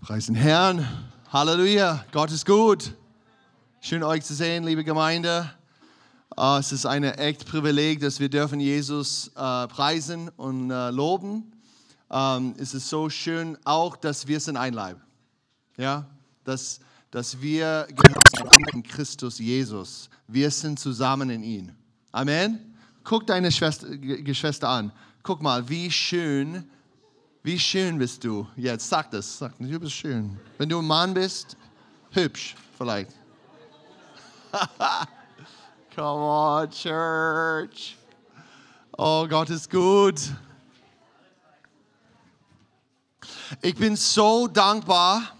Preis den Herrn. Halleluja. Gott ist gut. Schön euch zu sehen, liebe Gemeinde. Uh, es ist ein echt Privileg, dass wir dürfen Jesus uh, preisen und uh, loben. Um, es ist so schön auch, dass wir sind ein Leib. Ja, dass, dass wir in Christus Jesus. Wir sind zusammen in ihm. Amen. Guck deine Schwester, Geschwister an. Guck mal, wie schön wie schön bist du jetzt? Sag das. Sag, du bist schön. Wenn du ein Mann bist, hübsch vielleicht. Come on, Church. Oh, Gott ist gut. Ich bin so dankbar.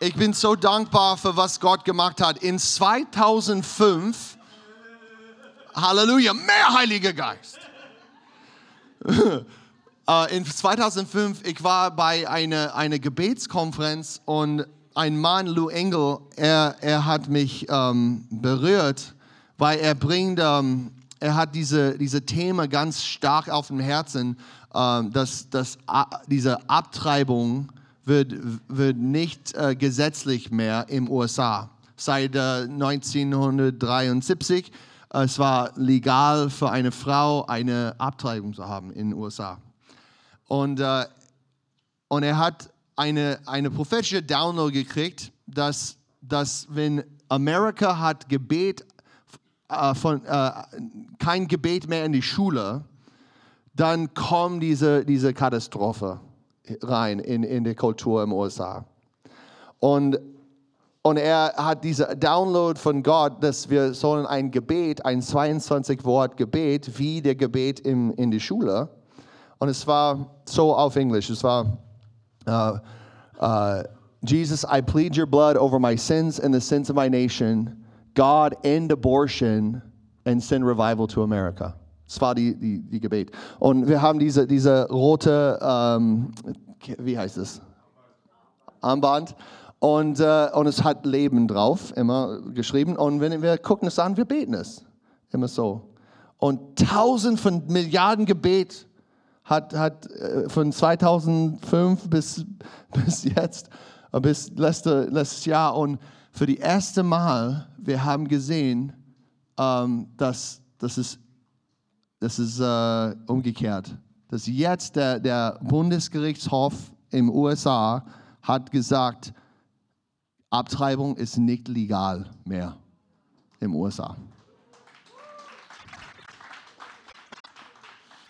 Ich bin so dankbar für was Gott gemacht hat. In 2005, Halleluja, mehr Heiliger Geist. Äh, in 2005, ich war bei einer eine Gebetskonferenz und ein Mann, Lou Engel, er, er hat mich ähm, berührt, weil er bringt, ähm, er hat diese, diese Thema ganz stark auf dem Herzen, ähm, dass, dass diese Abtreibung wird, wird nicht äh, gesetzlich mehr im USA. Seit äh, 1973 äh, es war legal für eine Frau eine Abtreibung zu haben in den USA. Und, äh, und er hat eine, eine prophetische Download gekriegt, dass, dass wenn Amerika hat Gebet äh, von, äh, kein Gebet mehr in die Schule, dann kommt diese, diese Katastrophe rein in, in die Kultur im USA. Und, und er hat diese Download von Gott, dass wir sollen ein Gebet, ein 22 Wort Gebet, wie der Gebet im, in die Schule, und es war so auf Englisch. Es war, uh, uh, Jesus, I plead your blood over my sins and the sins of my nation. God, end abortion and send revival to America. Das war die, die, die Gebet. Und wir haben diese, diese rote, ähm, wie heißt es? Armband. Und, äh, und es hat Leben drauf, immer geschrieben. Und wenn wir gucken es an, wir beten es. Immer so. Und tausend von Milliarden Gebet hat, hat äh, von 2005 bis, bis jetzt, äh, bis letzte, letztes Jahr und für die erste Mal, wir haben gesehen, ähm, dass, dass es, das ist äh, umgekehrt. Dass jetzt der, der Bundesgerichtshof im USA hat gesagt, Abtreibung ist nicht legal mehr im USA.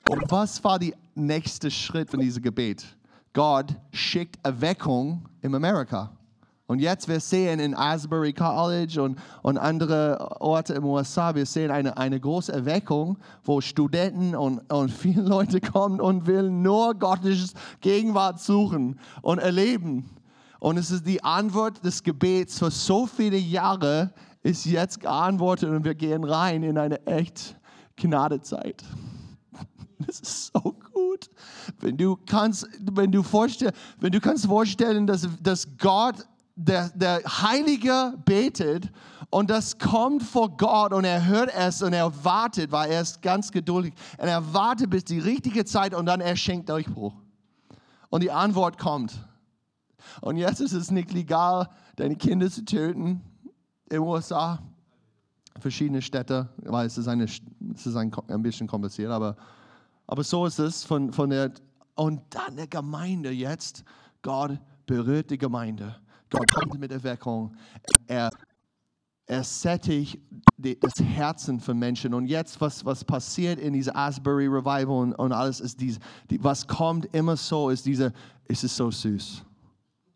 Und was war der nächste Schritt von diesem Gebet? Gott schickt Erweckung in Amerika. Und jetzt, wir sehen in Asbury College und, und andere Orte im USA, wir sehen eine, eine große Erweckung, wo Studenten und, und viele Leute kommen und will nur Gottes Gegenwart suchen und erleben. Und es ist die Antwort des Gebets für so viele Jahre, ist jetzt geantwortet und wir gehen rein in eine echt Gnadezeit. Das ist so gut. Wenn du kannst, wenn du vorstell, wenn du kannst vorstellen, dass, dass Gott, der, der Heilige betet und das kommt vor Gott und er hört es und er wartet, weil er ist ganz geduldig. Und er wartet bis die richtige Zeit und dann er schenkt Durchbruch. Und die Antwort kommt. Und jetzt ist es nicht legal, deine Kinder zu töten in den USA. Verschiedene Städte, weil es ist, eine, es ist ein, ein bisschen kompliziert, aber aber so ist es von, von der, und dann der Gemeinde jetzt. Gott berührt die Gemeinde. Gott kommt mit Erweckung. Er, er sättigt das Herzen von Menschen. Und jetzt, was, was passiert in dieser Asbury Revival und, und alles, ist dies, die, was kommt immer so, ist diese, es ist so süß.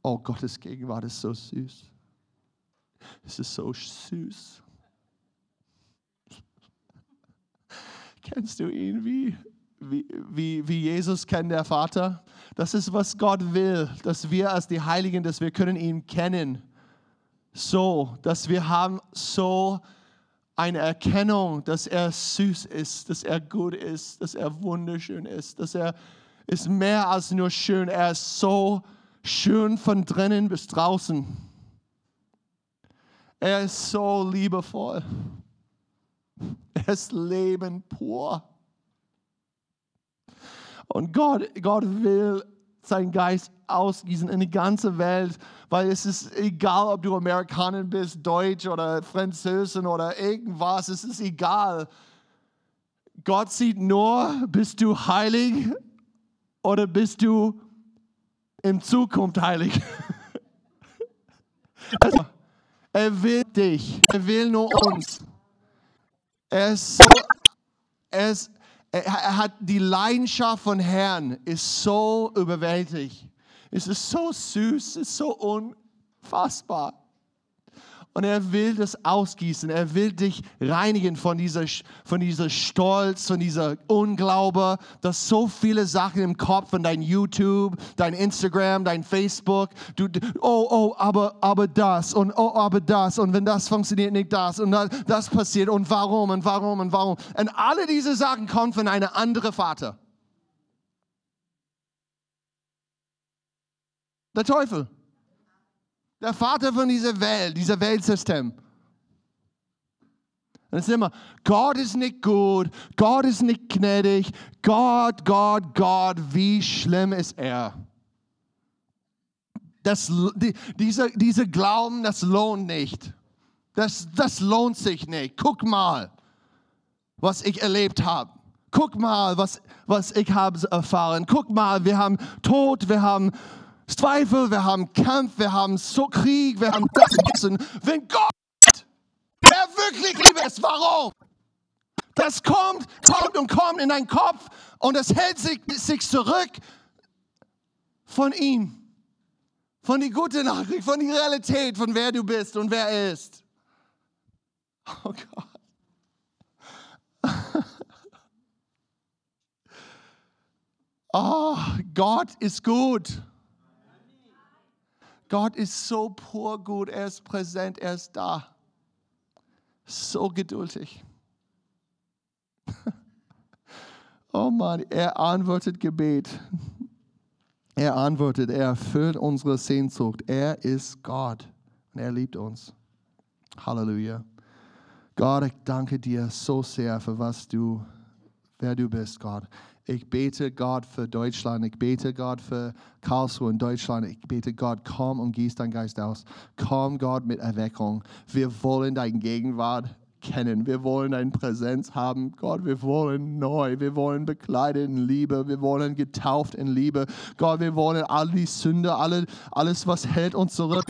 Oh, Gottes Gegenwart ist so süß. Es ist so süß. Kennst du ihn wie? wie, wie, Jesus kennt der Vater. Das ist, was Gott will, dass wir als die Heiligen, dass wir können ihn kennen. So, dass wir haben so eine Erkennung, dass er süß ist, dass er gut ist, dass er wunderschön ist, dass er ist mehr als nur schön. Er ist so schön von drinnen bis draußen. Er ist so liebevoll. Er ist Leben pur. Und Gott, Gott will seinen Geist ausgießen in die ganze Welt, weil es ist egal, ob du Amerikaner bist, Deutsch oder Französin oder irgendwas, es ist egal. Gott sieht nur, bist du heilig oder bist du in Zukunft heilig? Also, er will dich, er will nur uns. Er ist so, er ist, er hat die Leidenschaft von Herrn, ist so überwältigt. Es ist so süß, es ist so unfassbar. Und er will das ausgießen. Er will dich reinigen von dieser, von dieser Stolz, von dieser Unglaube, dass so viele Sachen im Kopf von dein YouTube, dein Instagram, dein Facebook, du, oh, oh, aber, aber das und oh, aber das und wenn das funktioniert, nicht das und das, das passiert und warum und warum und warum. Und alle diese Sachen kommen von einem anderen Vater. Der Teufel. Der Vater von dieser Welt, dieser Weltsystem. Und es ist immer, Gott ist nicht gut, Gott ist nicht gnädig, Gott, Gott, Gott, wie schlimm ist er. Das, die, diese, diese Glauben, das lohnt nicht. Das, das lohnt sich nicht. Guck mal, was ich erlebt habe. Guck mal, was, was ich habe erfahren. Guck mal, wir haben Tod, wir haben Zweifel, wir haben Kampf, wir haben so Krieg, wir haben das. Und wenn Gott, der wirklich lieb ist, warum? Das kommt, kommt und kommt in deinen Kopf und es hält sich, sich zurück von ihm. Von die gute Nachricht, von der Realität, von wer du bist und wer er ist. Oh Gott. Oh, Gott ist gut. Gott ist so pur gut, er ist präsent, er ist da. So geduldig. Oh Mann, er antwortet Gebet. Er antwortet, er erfüllt unsere Sehnsucht. Er ist Gott und er liebt uns. Halleluja. Gott, ich danke dir so sehr für was du, wer du bist, Gott. Ich bete Gott für Deutschland. Ich bete Gott für Karlsruhe in Deutschland. Ich bete Gott, komm und gieß dein Geist aus. Komm Gott mit Erweckung. Wir wollen deine Gegenwart kennen. Wir wollen deine Präsenz haben. Gott, wir wollen neu. Wir wollen bekleidet in Liebe. Wir wollen getauft in Liebe. Gott, wir wollen all die Sünde, alle, alles, was hält uns zurück,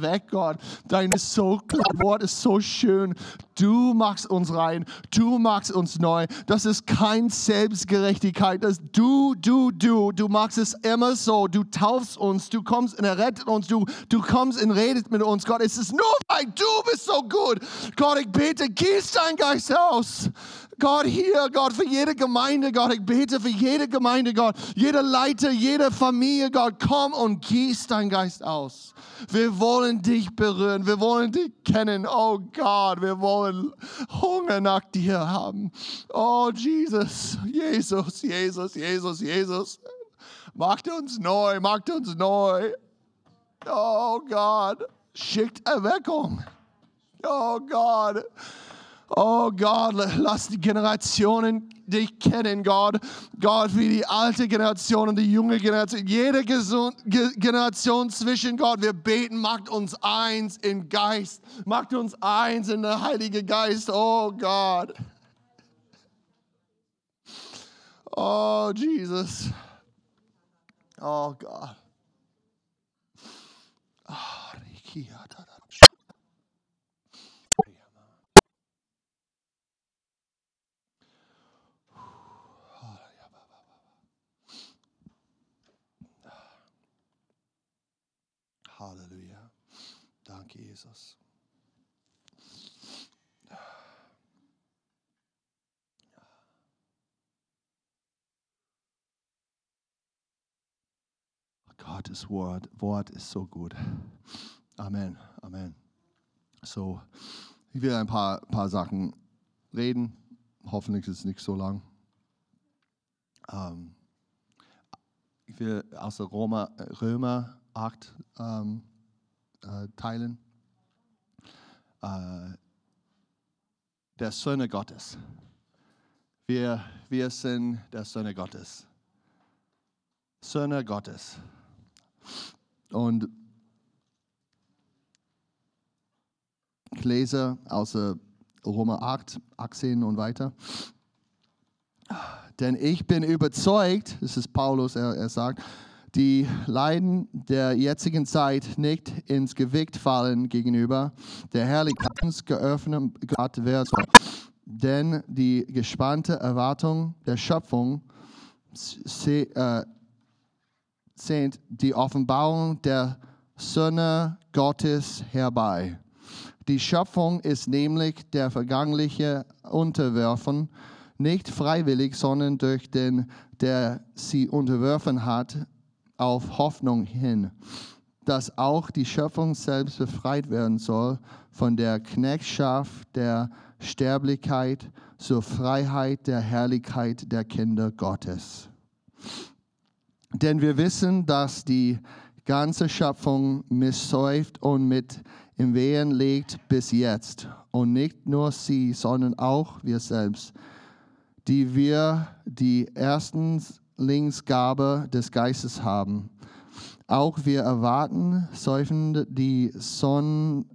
weg, Gott. Dein so, Wort ist so schön. Du machst uns rein, du machst uns neu. Das ist kein Selbstgerechtigkeit. Das du, du, du, du machst es immer so. Du taufst uns, du kommst und errettet uns, du, du kommst und redest mit uns. Gott, es ist nur, weil du bist so gut. Gott, ich bete, gieß dein Geist aus. Gott, hier, Gott, für jede Gemeinde, Gott, ich bete für jede Gemeinde, Gott, jeder Leiter, jede Familie, Gott, komm und gieß dein Geist aus. Wir wollen dich berühren, wir wollen dich kennen, oh Gott, wir wollen Hunger nach dir haben. Oh Jesus, Jesus, Jesus, Jesus, Jesus, macht uns neu, macht uns neu. Oh Gott, schickt Erweckung. Oh Gott. Oh Gott, lass die Generationen dich kennen, Gott. Gott, wie die alte Generation und die junge Generation, jede Generation zwischen Gott. Wir beten, macht uns eins im Geist, macht uns eins in der Heilige Geist. Oh Gott. Oh Jesus. Oh Gott. Oh, Halleluja. Danke, Jesus. Gottes Wort, Wort ist so gut. Amen, Amen. So, ich will ein paar, paar Sachen reden. Hoffentlich ist es nicht so lang. Ähm, ich will aus der Roma, Römer 8 ähm, äh, teilen. Äh, der Söhne Gottes. Wir, wir sind der Söhne Gottes. Söhne Gottes. Und ich lese aus Römer 8, 18 und weiter. Denn ich bin überzeugt, das ist Paulus, er, er sagt, die Leiden der jetzigen Zeit nicht ins Gewicht fallen gegenüber der Herrlichkeit geöffnet soll. Denn die gespannte Erwartung der Schöpfung äh, sehnt die Offenbarung der Söhne Gottes herbei. Die Schöpfung ist nämlich der vergangliche Unterwerfen, nicht freiwillig, sondern durch den, der sie unterworfen hat, auf Hoffnung hin, dass auch die Schöpfung selbst befreit werden soll von der Knechtschaft der Sterblichkeit zur Freiheit der Herrlichkeit der Kinder Gottes. Denn wir wissen, dass die ganze Schöpfung misssäuft und mit im Wehen liegt bis jetzt. Und nicht nur sie, sondern auch wir selbst, die wir die Erstlingsgabe des Geistes haben. Auch wir erwarten säufend die Sonn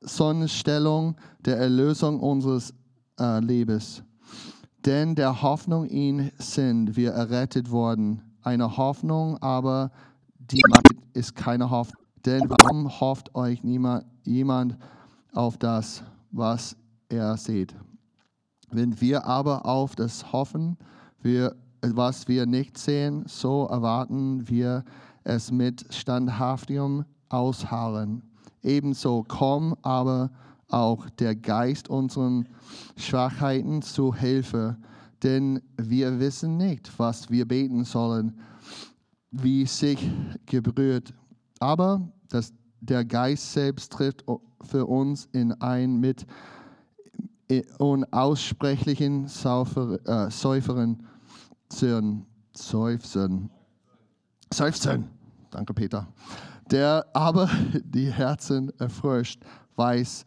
Sonnenstellung der Erlösung unseres äh, Lebens. Denn der Hoffnung ihn sind wir errettet worden. Eine Hoffnung, aber die ist keine Hoffnung. Denn warum hofft euch niemand, jemand auf das, was er sieht? Wenn wir aber auf das hoffen, wir, was wir nicht sehen, so erwarten wir es mit standhaftigem Ausharren. Ebenso komm aber auch der Geist unseren Schwachheiten zu Hilfe, denn wir wissen nicht, was wir beten sollen, wie sich gebrüht. Aber das, der Geist selbst trifft für uns in ein mit unaussprechlichen äh, Säuferen Seufzen. Seufzen. Danke, Peter. Der aber die Herzen erfrischt, weiß,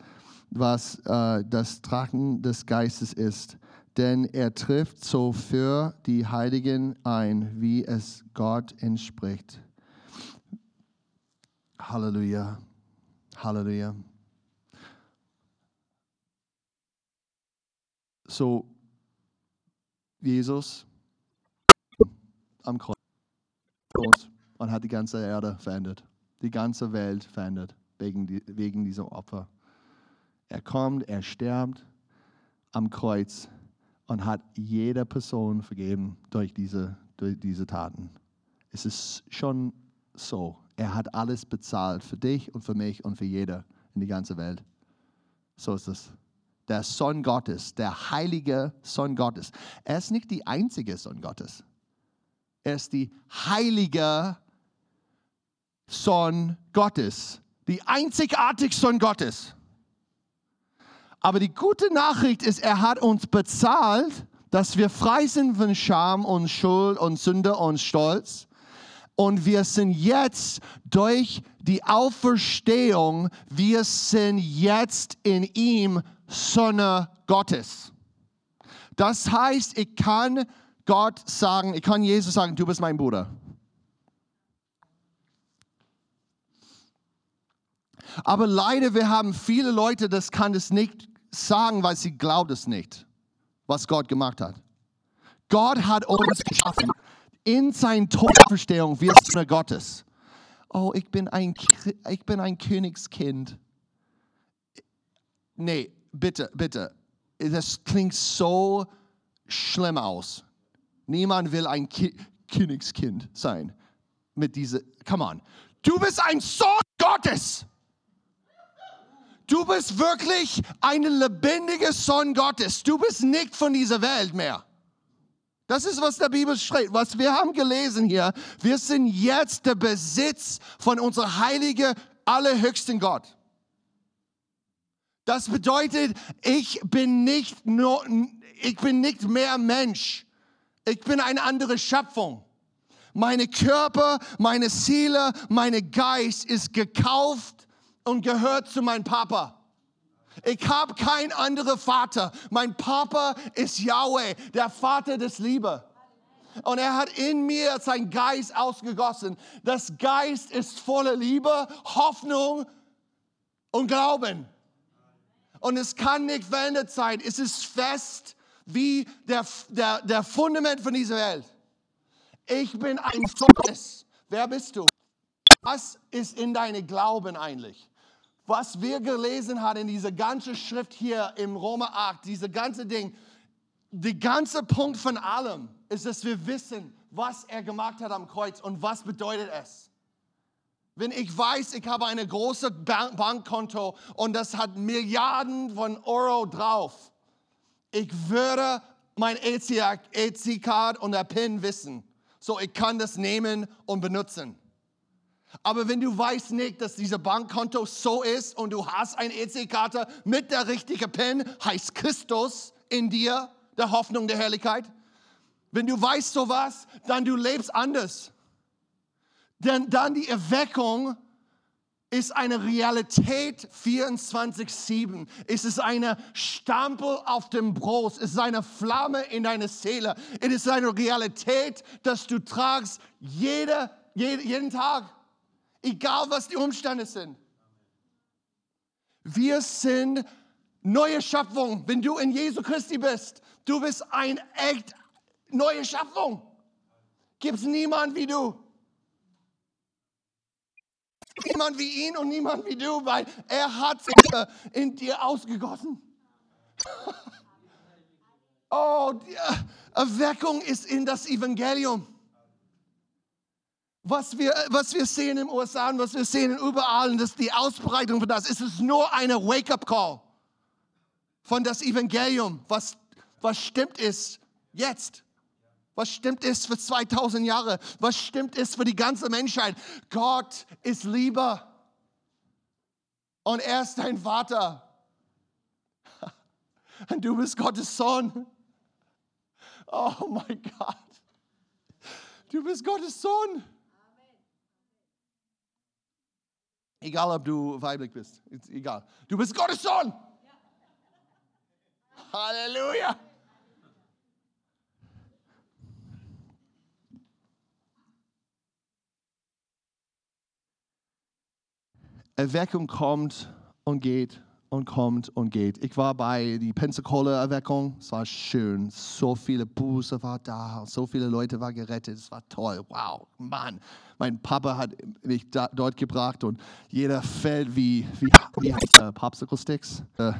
was äh, das Tragen des Geistes ist. Denn er trifft so für die Heiligen ein, wie es Gott entspricht. Halleluja. Halleluja. So, Jesus am Kreuz und hat die ganze Erde verändert, die ganze Welt verändert wegen, die, wegen dieser Opfer. Er kommt, er stirbt am Kreuz und hat jeder Person vergeben durch diese, durch diese Taten. Es ist schon so. Er hat alles bezahlt für dich und für mich und für jeder in die ganze Welt. So ist es. Der Sohn Gottes, der heilige Sohn Gottes. Er ist nicht die einzige Sohn Gottes. Er ist die heilige Sohn Gottes. Die einzigartige Sohn Gottes. Aber die gute Nachricht ist, er hat uns bezahlt, dass wir frei sind von Scham und Schuld und Sünde und Stolz und wir sind jetzt durch die Auferstehung, wir sind jetzt in ihm Sonne Gottes. Das heißt, ich kann Gott sagen, ich kann Jesus sagen, du bist mein Bruder. Aber leider, wir haben viele Leute, das kann es nicht sagen, weil sie glauben es nicht, was Gott gemacht hat. Gott hat uns geschaffen in seiner Todverstehung wir Söhne Gottes. Oh, ich bin ein, ich bin ein Königskind. Nee, bitte, bitte. Das klingt so schlimm aus. Niemand will ein Ki Königskind sein. Mit diese, come on. Du bist ein Sohn Gottes. Du bist wirklich ein lebendiger Sohn Gottes. Du bist nicht von dieser Welt mehr. Das ist, was der Bibel schreibt. Was wir haben gelesen hier. Wir sind jetzt der Besitz von unserem heiligen, allerhöchsten Gott. Das bedeutet, ich bin nicht nur, ich bin nicht mehr Mensch. Ich bin eine andere Schöpfung. Meine Körper, meine Seele, meine Geist ist gekauft und gehört zu meinem Papa. Ich habe keinen anderen Vater. Mein Papa ist Yahweh, der Vater des Liebe. Und er hat in mir seinen Geist ausgegossen. Das Geist ist voller Liebe, Hoffnung und Glauben. Und es kann nicht verändert sein. Es ist fest wie der, der, der Fundament von dieser Welt. Ich bin ein Sohn. Wer bist du? Was ist in deinem Glauben eigentlich? Was wir gelesen haben in dieser ganzen Schrift hier im Roma 8, diese ganze Ding, der ganze Punkt von allem ist, dass wir wissen, was er gemacht hat am Kreuz und was bedeutet es. Wenn ich weiß, ich habe ein großes Bankkonto und das hat Milliarden von Euro drauf, ich würde mein EC-Card und der PIN wissen. So, ich kann das nehmen und benutzen. Aber wenn du weißt nicht, dass dieser Bankkonto so ist und du hast eine EC-Karte mit der richtigen PIN, heißt Christus in dir, der Hoffnung der Herrlichkeit. Wenn du weißt sowas, dann du lebst anders. Denn dann die Erweckung ist eine Realität 24-7. Es ist eine Stampel auf dem Brust. Es ist eine Flamme in deiner Seele. Es ist eine Realität, dass du tragst jede, jede, jeden Tag. Egal was die Umstände sind. Wir sind neue Schöpfung. Wenn du in Jesu Christi bist, du bist ein echt neue Schöpfung. Gibt es niemand wie du. Niemand wie ihn und niemand wie du, weil er hat sich in dir ausgegossen. Oh, die Erweckung ist in das Evangelium. Was wir, was wir sehen im USA und was wir sehen überall, und das ist die Ausbreitung von das, ist es nur eine Wake-up-Call von das Evangelium, was, was stimmt ist jetzt. Was stimmt ist für 2000 Jahre? Was stimmt ist für die ganze Menschheit? Gott ist Liebe. Und er ist dein Vater. Und du bist Gottes Sohn. Oh mein Gott. Du bist Gottes Sohn. Egal, ob du weiblich bist. Egal. Du bist Gottes Sohn. Halleluja. Erweckung kommt und geht und kommt und geht. Ich war bei der Pensacola-Erweckung, es war schön. So viele Buße war da, so viele Leute waren gerettet, es war toll. Wow, Mann. Mein Papa hat mich da, dort gebracht und jeder fällt wie, wie, wie heißt der, Popsicle Sticks? Äh,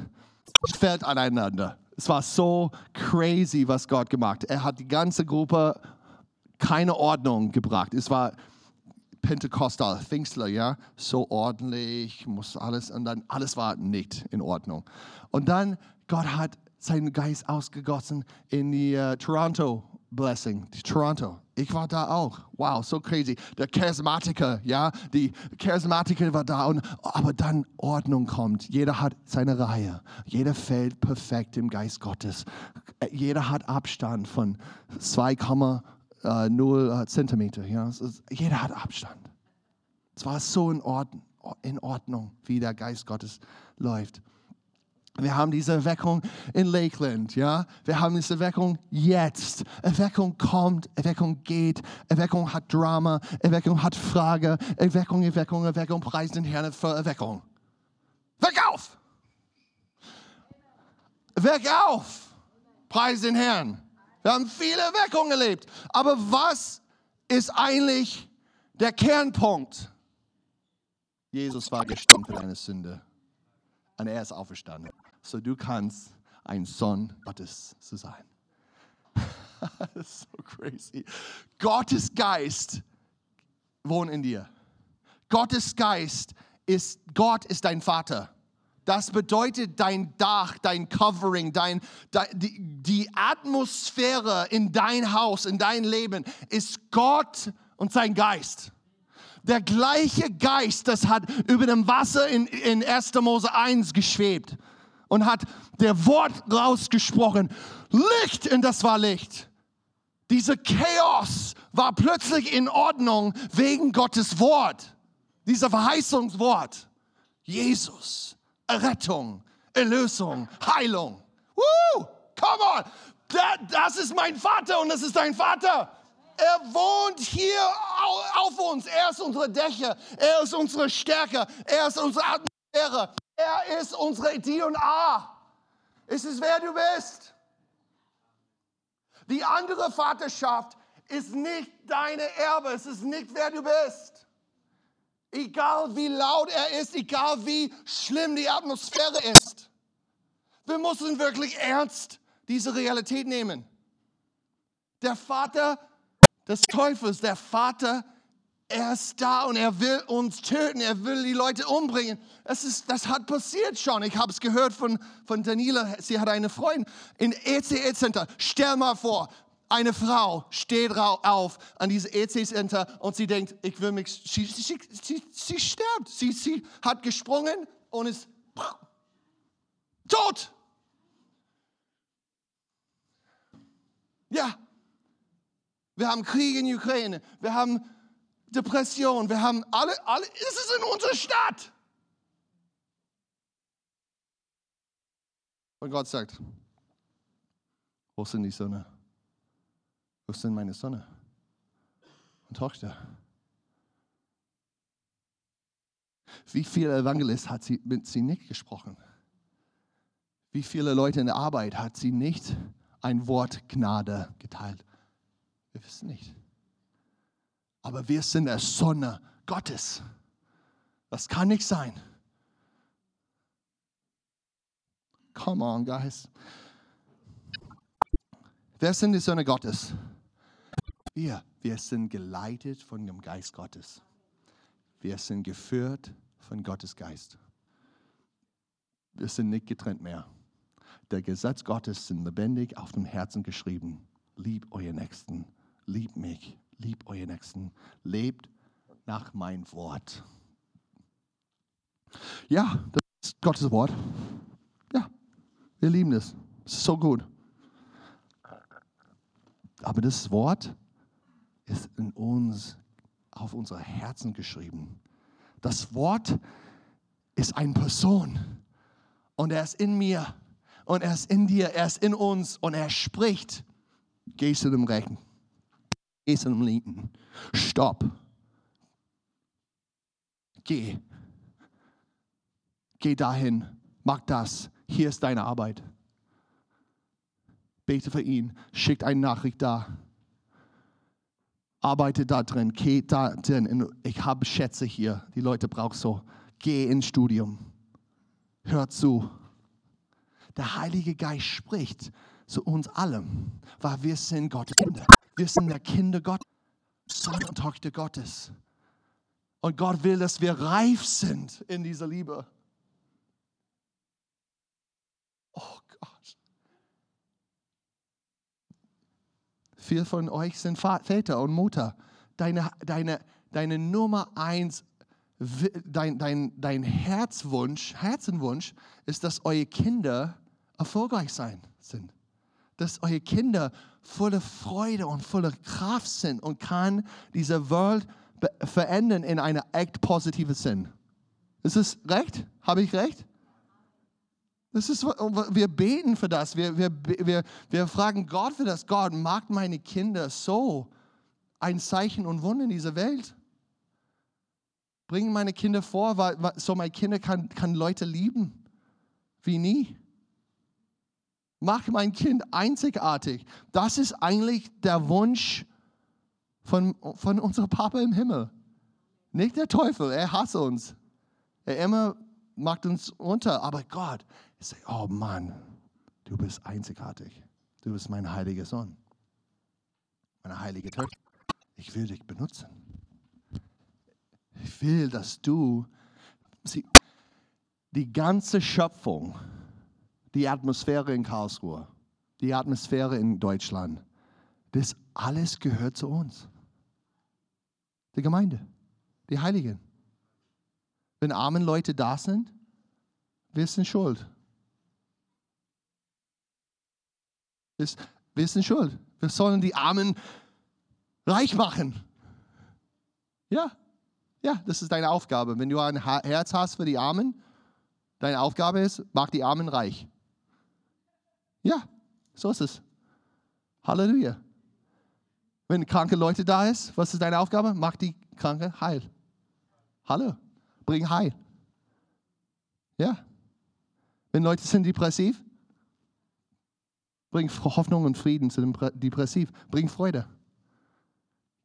fällt aneinander. Es war so crazy, was Gott gemacht. Er hat die ganze Gruppe keine Ordnung gebracht. Es war Pentekostal, Pfingstler, ja, so ordentlich, muss alles, und dann alles war nicht in Ordnung. Und dann, Gott hat seinen Geist ausgegossen in die uh, Toronto Blessing, die Toronto. Ich war da auch. Wow, so crazy. Der Charismatiker, ja, die Charismatiker war da und aber dann Ordnung kommt. Jeder hat seine Reihe. Jeder fällt perfekt im Geist Gottes. Jeder hat Abstand von 2,0 äh, 0 äh, Zentimeter. Ja? Jeder hat Abstand. Es war so in Ordnung, in Ordnung, wie der Geist Gottes läuft. Wir haben diese Erweckung in Lakeland, ja. Wir haben diese Erweckung jetzt. Erweckung kommt, Erweckung geht, Erweckung hat Drama, Erweckung hat Frage, Erweckung, Erweckung, Erweckung, preis den Herrn für Erweckung. Weck auf! Weck auf! Preis den Herrn. Wir haben viele Erweckungen erlebt. Aber was ist eigentlich der Kernpunkt? Jesus war gestorben für deine Sünde. Und er ist auferstanden. So du kannst ein Sohn Gottes zu sein. das ist so crazy. Gottes Geist wohnt in dir. Gottes Geist ist, Gott ist dein Vater. Das bedeutet dein Dach, dein Covering, dein, die, die Atmosphäre in dein Haus, in dein Leben ist Gott und sein Geist. Der gleiche Geist, das hat über dem Wasser in, in 1. Mose 1 geschwebt und hat der Wort rausgesprochen, Licht, und das war Licht. Diese Chaos war plötzlich in Ordnung wegen Gottes Wort, dieser Verheißungswort. Jesus. Errettung, Erlösung, Heilung. Woo! Come on! Das ist mein Vater und das ist dein Vater. Er wohnt hier auf uns. Er ist unsere Dächer. Er ist unsere Stärke. Er ist unsere Atmosphäre. Er ist unsere D und A. Es ist wer du bist. Die andere Vaterschaft ist nicht deine Erbe. Es ist nicht wer du bist. Egal wie laut er ist, egal wie schlimm die Atmosphäre ist. Wir müssen wirklich ernst diese Realität nehmen. Der Vater des Teufels, der Vater, er ist da und er will uns töten, er will die Leute umbringen. Das, ist, das hat passiert schon. Ich habe es gehört von, von Daniela, sie hat eine Freundin in ECE-Center. Stell mal vor, eine Frau steht auf an diesem EC-Center und sie denkt, ich will mich, sie, sie, sie, sie stirbt. Sie, sie hat gesprungen und ist tot. Ja, wir haben Krieg in Ukraine, wir haben Depression, wir haben alle, alle, ist es in unserer Stadt. Und Gott sagt, wo sind die Sonne? Wo sind meine Sonne und Tochter? Wie viele Evangelisten hat sie mit sie nicht gesprochen? Wie viele Leute in der Arbeit hat sie nicht ein Wort Gnade geteilt? Wir wissen nicht. Aber wir sind der Sonne Gottes. Das kann nicht sein. Come on, guys. Wer sind die Söhne Gottes? Wir. Wir sind geleitet von dem Geist Gottes. Wir sind geführt von Gottes Geist. Wir sind nicht getrennt mehr. Der Gesetz Gottes sind lebendig auf dem Herzen geschrieben. Lieb euer Nächsten liebt mich, liebt euer Nächsten, lebt nach meinem Wort. Ja, das ist Gottes Wort. Ja, wir lieben es. Es ist so gut. Aber das Wort ist in uns, auf unsere Herzen geschrieben. Das Wort ist eine Person und er ist in mir und er ist in dir, er ist in uns und er spricht. Gehst du dem Rechten? Esel im Linken. Stopp. Geh. Geh dahin. Mach das. Hier ist deine Arbeit. Bete für ihn. Schickt eine Nachricht da. Arbeite da drin. Geh da drin. Ich habe Schätze hier. Die Leute brauchen so. Geh ins Studium. Hör zu. Der Heilige Geist spricht zu uns allem, weil wir sind Gottes Kinder. Wir sind der Kinder Gottes, Sohn und Tochter Gottes. Und Gott will, dass wir reif sind in dieser Liebe. Oh Gott. Viele von euch sind Väter und Mutter. Deine, deine, deine Nummer eins, dein, dein, dein Herzwunsch, Herzenwunsch ist, dass eure Kinder erfolgreich sein sind dass eure Kinder voller Freude und voller Kraft sind und kann diese Welt verändern in eine echt positive Sinn. Ist es recht? Habe ich recht? Das ist, wir beten für das. Wir, wir, wir, wir fragen Gott für das. Gott, macht meine Kinder so ein Zeichen und Wunder in dieser Welt. Bringen meine Kinder vor, weil, so meine Kinder kann, kann Leute lieben wie nie. Mach mein Kind einzigartig. Das ist eigentlich der Wunsch von, von unserem Papa im Himmel. Nicht der Teufel, er hasst uns. Er immer macht uns runter. Aber Gott sagt, oh Mann, du bist einzigartig. Du bist mein heiliger Sohn, meine heilige Tochter. Ich will dich benutzen. Ich will, dass du sie, die ganze Schöpfung die Atmosphäre in Karlsruhe, die Atmosphäre in Deutschland, das alles gehört zu uns. Die Gemeinde, die Heiligen. Wenn armen Leute da sind, wir sind schuld. Wir sind schuld. Wir sollen die Armen reich machen. Ja, ja, das ist deine Aufgabe. Wenn du ein Herz hast für die Armen, deine Aufgabe ist, mach die Armen reich. Ja, so ist es. Halleluja. Wenn kranke Leute da ist, was ist deine Aufgabe? Mach die Kranke heil. Hallo, bring heil. Ja. Wenn Leute sind depressiv, bring Hoffnung und Frieden zu dem Depressiv. Bring Freude.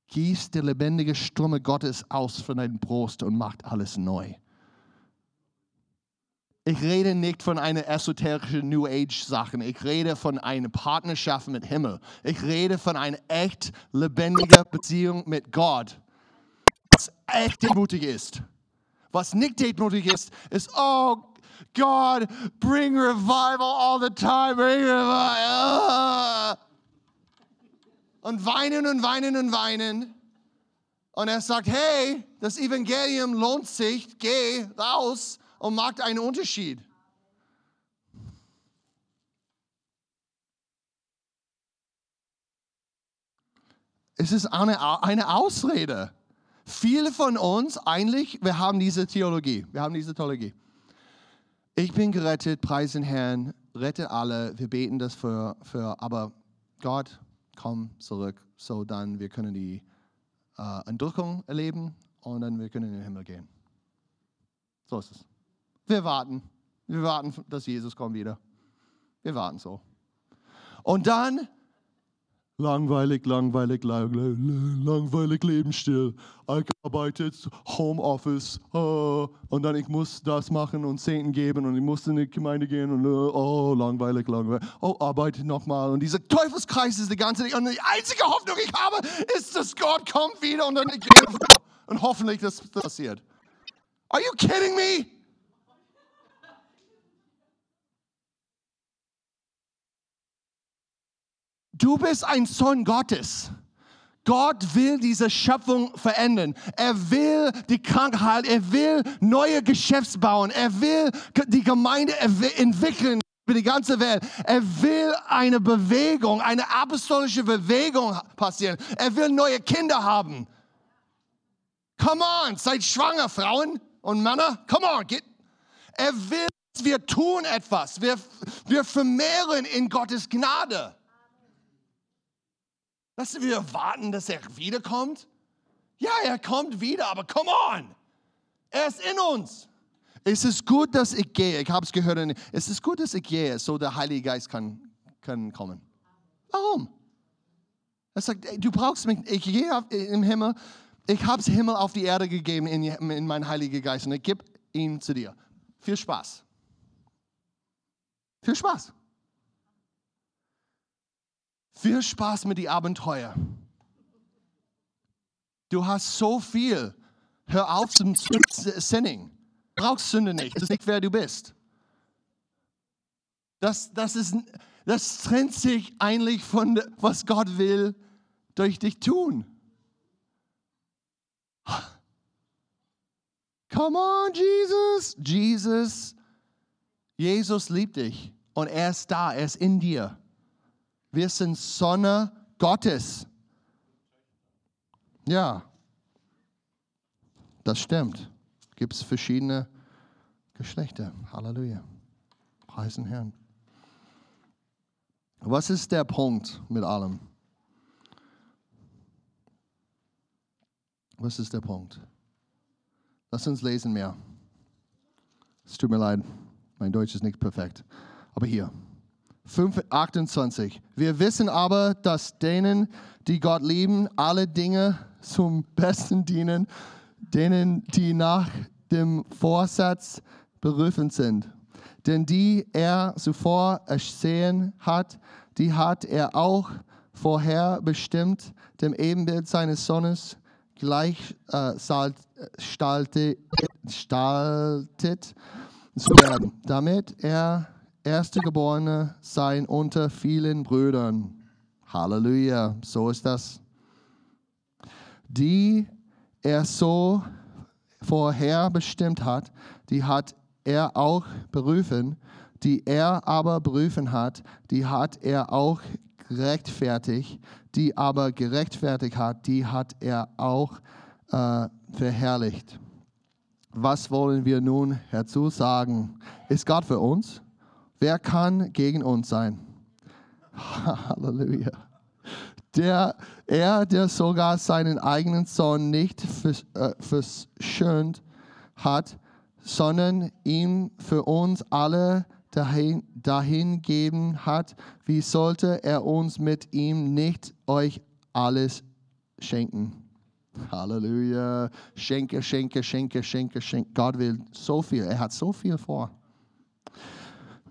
Gieß der lebendige Ströme Gottes aus von deinem Brust und macht alles neu. Ich rede nicht von einer esoterischen New Age Sachen. Ich rede von einer Partnerschaft mit Himmel. Ich rede von einer echt lebendigen Beziehung mit Gott, was echt demütig ist. Was nicht demütig ist, ist, oh God, bring revival all the time, bring revival. Und weinen und weinen und weinen. Und er sagt, hey, das Evangelium lohnt sich, geh raus und macht einen Unterschied. Es ist eine, eine Ausrede. Viele von uns eigentlich, wir haben diese Theologie, wir haben diese Theologie. Ich bin gerettet, preisen Herrn, rette alle, wir beten das für, für aber Gott, komm zurück, so dann wir können die äh, Entrückung erleben und dann wir können in den Himmel gehen. So ist es. Wir warten. Wir warten, dass Jesus kommt wieder. Wir warten so. Und dann langweilig, langweilig, langweilig, langweilig, Leben still. Ich arbeite Homeoffice oh, äh, und dann ich muss das machen und Zehnten geben und ich muss in die Gemeinde gehen und oh, langweilig, langweilig. Oh, arbeite nochmal. Und dieser Teufelskreis ist die ganze Zeit. Und die einzige Hoffnung, die ich habe, ist, dass Gott kommt wieder und dann ich und hoffentlich das passiert. Are you kidding me? Du bist ein Sohn Gottes. Gott will diese Schöpfung verändern. Er will die Krankheit, er will neue Geschäfte bauen, er will die Gemeinde entwickeln für die ganze Welt. Er will eine Bewegung, eine apostolische Bewegung passieren. Er will neue Kinder haben. Come on, seid schwanger, Frauen und Männer. Come on, get. Er will, wir tun etwas. Wir, wir vermehren in Gottes Gnade. Lassen wir warten, dass er wiederkommt? Ja, er kommt wieder, aber come on. Er ist in uns. Es ist gut, dass ich gehe. Ich habe es gehört. Es ist gut, dass ich gehe, so der Heilige Geist kann, kann kommen. Warum? Er sagt, du brauchst mich. Ich gehe im Himmel. Ich habe es Himmel auf die Erde gegeben in, in meinen Heiligen Geist und ich gebe ihn zu dir. Viel Spaß. Viel Spaß. Viel Spaß mit den Abenteuer. Du hast so viel. Hör auf zum Sinning. Du brauchst Sünde nicht. Das ist nicht, wer du bist. Das, das, ist, das trennt sich eigentlich von, was Gott will, durch dich tun. Come on, Jesus. Jesus. Jesus liebt dich und er ist da, er ist in dir. Wir sind Sonne Gottes. Ja, das stimmt. Gibt es verschiedene Geschlechter. Halleluja. Preisen Herrn. Was ist der Punkt mit allem? Was ist der Punkt? Lass uns lesen mehr. Es tut mir leid, mein Deutsch ist nicht perfekt. Aber hier. 5, 28. Wir wissen aber, dass denen, die Gott lieben, alle Dinge zum Besten dienen, denen, die nach dem Vorsatz berufen sind. Denn die er zuvor ersehen hat, die hat er auch vorher bestimmt, dem Ebenbild seines Sohnes gleich äh, zu werden, damit er Erstgeborene sein unter vielen Brüdern. Halleluja, so ist das. Die er so vorher bestimmt hat, die hat er auch berufen. Die er aber berufen hat, die hat er auch gerechtfertigt. Die aber gerechtfertigt hat, die hat er auch äh, verherrlicht. Was wollen wir nun dazu sagen? Ist Gott für uns? Wer kann gegen uns sein? Halleluja. Der, er, der sogar seinen eigenen Sohn nicht äh, verschönt hat, sondern ihm für uns alle dahin, dahin geben hat, wie sollte er uns mit ihm nicht euch alles schenken? Halleluja. Schenke, schenke, schenke, schenke, schenke. Gott will so viel. Er hat so viel vor.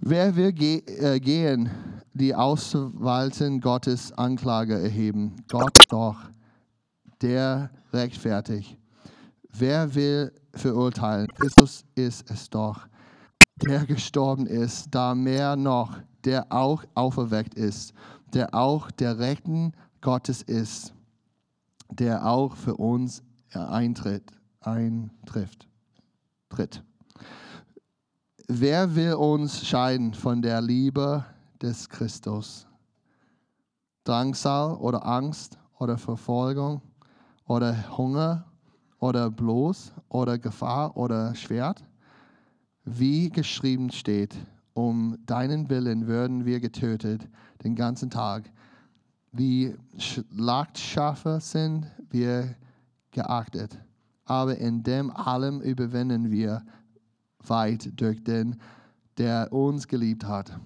Wer will ge äh, gehen, die Auswalten Gottes Anklage erheben? Gott doch, der rechtfertigt. Wer will verurteilen? Christus ist es doch, der gestorben ist, da mehr noch, der auch auferweckt ist, der auch der Rechten Gottes ist, der auch für uns eintritt, eintrifft, tritt. Wer will uns scheiden von der Liebe des Christus? Drangsal oder Angst oder Verfolgung oder Hunger oder bloß oder Gefahr oder Schwert? Wie geschrieben steht, um deinen Willen würden wir getötet den ganzen Tag. Wie Schlachtschafe sind wir geachtet. Aber in dem allem überwinden wir weit durch den, der uns geliebt hat.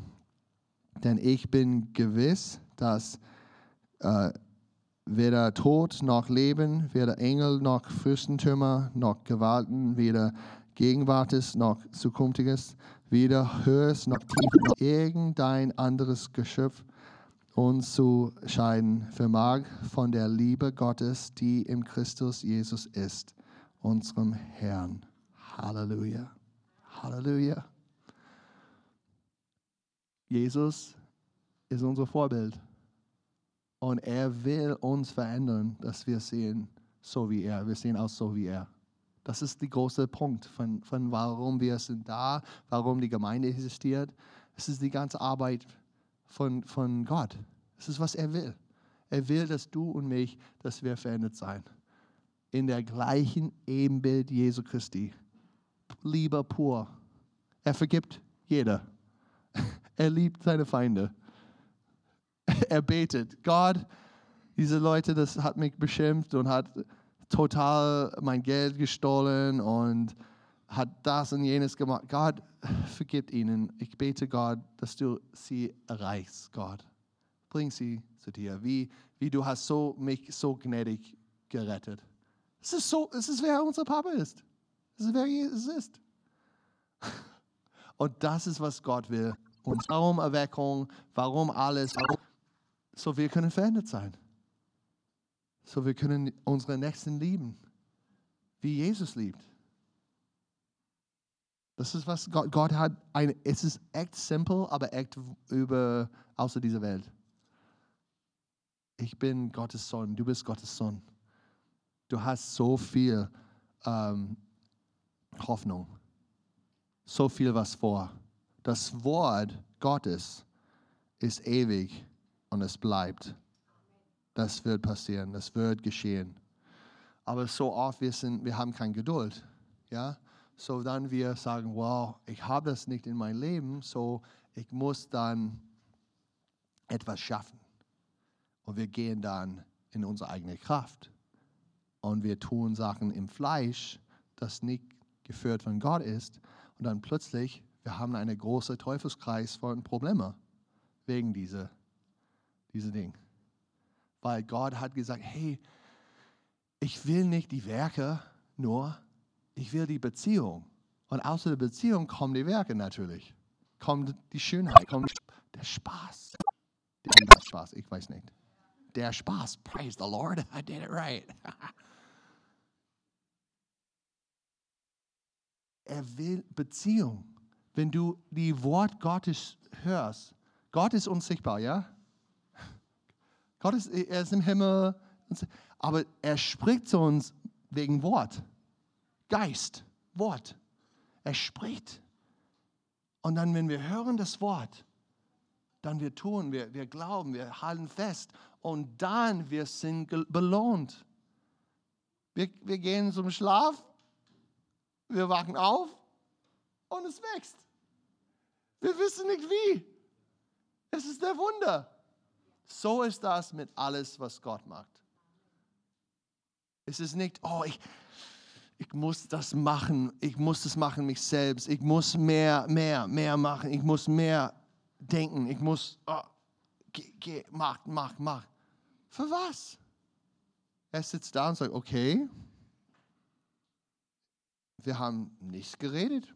Denn ich bin gewiss, dass äh, weder Tod noch Leben, weder Engel noch Fürstentümer noch Gewalten, weder Gegenwartes noch Zukünftiges, weder Höheres noch Tiefes noch irgendein anderes Geschöpf uns zu scheiden vermag von der Liebe Gottes, die im Christus Jesus ist, unserem Herrn. Halleluja. Halleluja. Jesus ist unser Vorbild. Und er will uns verändern, dass wir sehen, so wie er. Wir sehen aus so wie er. Das ist der große Punkt von, von warum wir sind da, warum die Gemeinde existiert. Es ist die ganze Arbeit von, von Gott. Es ist, was er will. Er will, dass du und mich, dass wir verändert sein. In der gleichen Ebenbild Jesu Christi. Liebe pur. Er vergibt jeder. Er liebt seine Feinde. Er betet. Gott, diese Leute, das hat mich beschimpft und hat total mein Geld gestohlen und hat das und jenes gemacht. Gott, vergib ihnen. Ich bete Gott, dass du sie erreichst, Gott. Bring sie zu dir. Wie, wie du hast so, mich so gnädig gerettet. Es ist so, es ist wer unser Papa ist. Es ist wer Jesus ist. Und das ist, was Gott will. Und warum Erweckung, warum alles, so wir können verändert sein. So wir können unsere Nächsten lieben, wie Jesus liebt. Das ist was Gott, Gott hat. Eine, es ist echt simpel, aber echt über außer dieser Welt. Ich bin Gottes Sohn, du bist Gottes Sohn. Du hast so viel ähm, Hoffnung, so viel was vor. Das Wort Gottes ist ewig und es bleibt. Das wird passieren, das wird geschehen. Aber so oft wir sind, wir haben keine Geduld, ja. So dann wir sagen, wow, ich habe das nicht in meinem Leben, so ich muss dann etwas schaffen. Und wir gehen dann in unsere eigene Kraft. Und wir tun Sachen im Fleisch, das nicht geführt von Gott ist. Und dann plötzlich, wir haben einen großen Teufelskreis von Problemen wegen dieser, dieser Ding weil Gott hat gesagt, hey, ich will nicht die Werke nur, ich will die Beziehung. Und außer der Beziehung kommen die Werke natürlich. Kommt die Schönheit, kommt der Spaß. Der Spaß, ich weiß nicht. Der Spaß, praise the Lord, I did it right. er will Beziehung. Wenn du die Wort Gottes hörst, Gott ist unsichtbar, ja? Gott ist, er ist im Himmel, aber er spricht zu uns wegen Wort. Geist, Wort. Er spricht. Und dann, wenn wir hören das Wort, dann wir tun, wir, wir glauben, wir halten fest und dann wir sind belohnt. Wir, wir gehen zum Schlaf, wir wachen auf und es wächst. Wir wissen nicht wie. Es ist der Wunder. So ist das mit alles, was Gott macht. Es ist nicht, oh, ich, ich muss das machen, ich muss das machen, mich selbst, ich muss mehr, mehr, mehr machen, ich muss mehr denken, ich muss, oh, geh, geh, mach, mach, mach. Für was? Er sitzt da und sagt, okay, wir haben nichts geredet,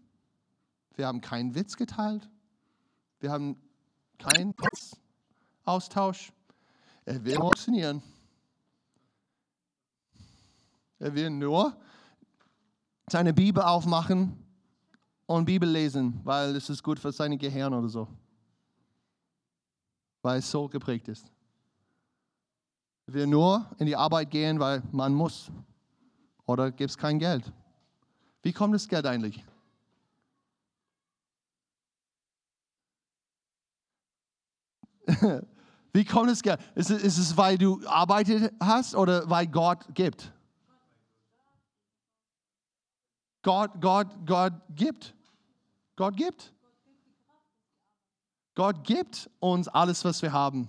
wir haben keinen Witz geteilt, wir haben keinen Austausch. Er will funktionieren. Er will nur seine Bibel aufmachen und Bibel lesen, weil es ist gut für sein Gehirn oder so. Weil es so geprägt ist. Er will nur in die Arbeit gehen, weil man muss. Oder gibt es kein Geld. Wie kommt das Geld eigentlich? Wie kommt das Geld? Ist es, ist es, weil du arbeitet hast oder weil Gott gibt? Gott, Gott, Gott gibt. Gott gibt. Gott gibt uns alles, was wir haben.